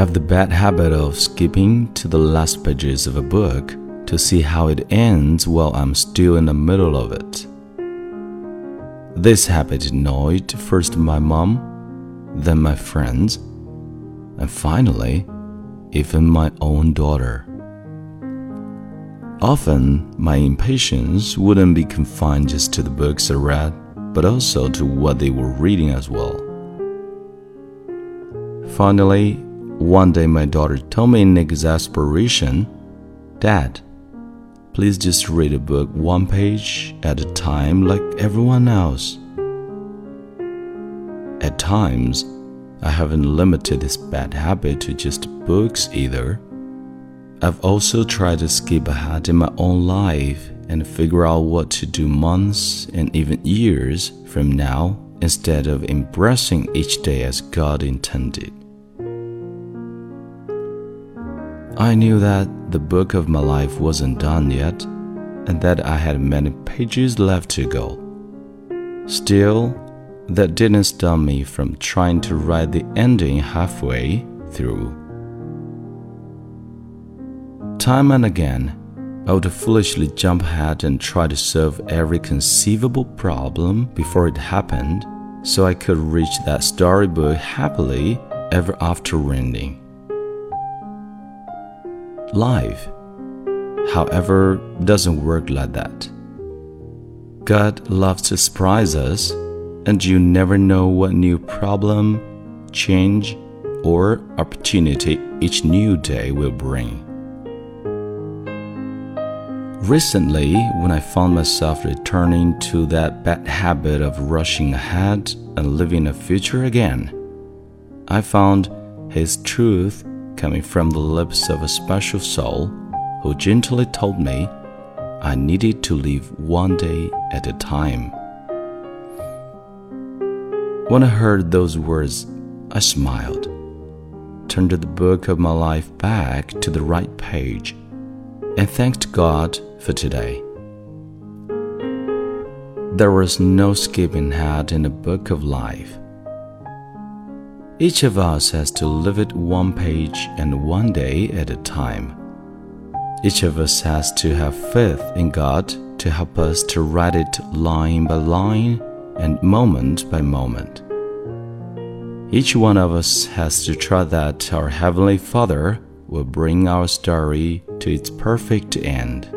have the bad habit of skipping to the last pages of a book to see how it ends while I'm still in the middle of it. This habit annoyed first my mom, then my friends, and finally, even my own daughter. Often, my impatience wouldn't be confined just to the books I read, but also to what they were reading as well. Finally, one day my daughter told me in exasperation, Dad, please just read a book one page at a time like everyone else. At times, I haven't limited this bad habit to just books either. I've also tried to skip ahead in my own life and figure out what to do months and even years from now instead of embracing each day as God intended. I knew that the book of my life wasn't done yet and that I had many pages left to go. Still, that didn't stop me from trying to write the ending halfway through. Time and again, I would foolishly jump ahead and try to solve every conceivable problem before it happened so I could reach that storybook happily ever after ending. Life, however, doesn't work like that. God loves to surprise us, and you never know what new problem, change, or opportunity each new day will bring. Recently, when I found myself returning to that bad habit of rushing ahead and living a future again, I found His truth coming from the lips of a special soul who gently told me I needed to live one day at a time. When I heard those words, I smiled, turned the book of my life back to the right page, and thanked God for today. There was no skipping ahead in the book of life. Each of us has to live it one page and one day at a time. Each of us has to have faith in God to help us to write it line by line and moment by moment. Each one of us has to trust that our Heavenly Father will bring our story to its perfect end.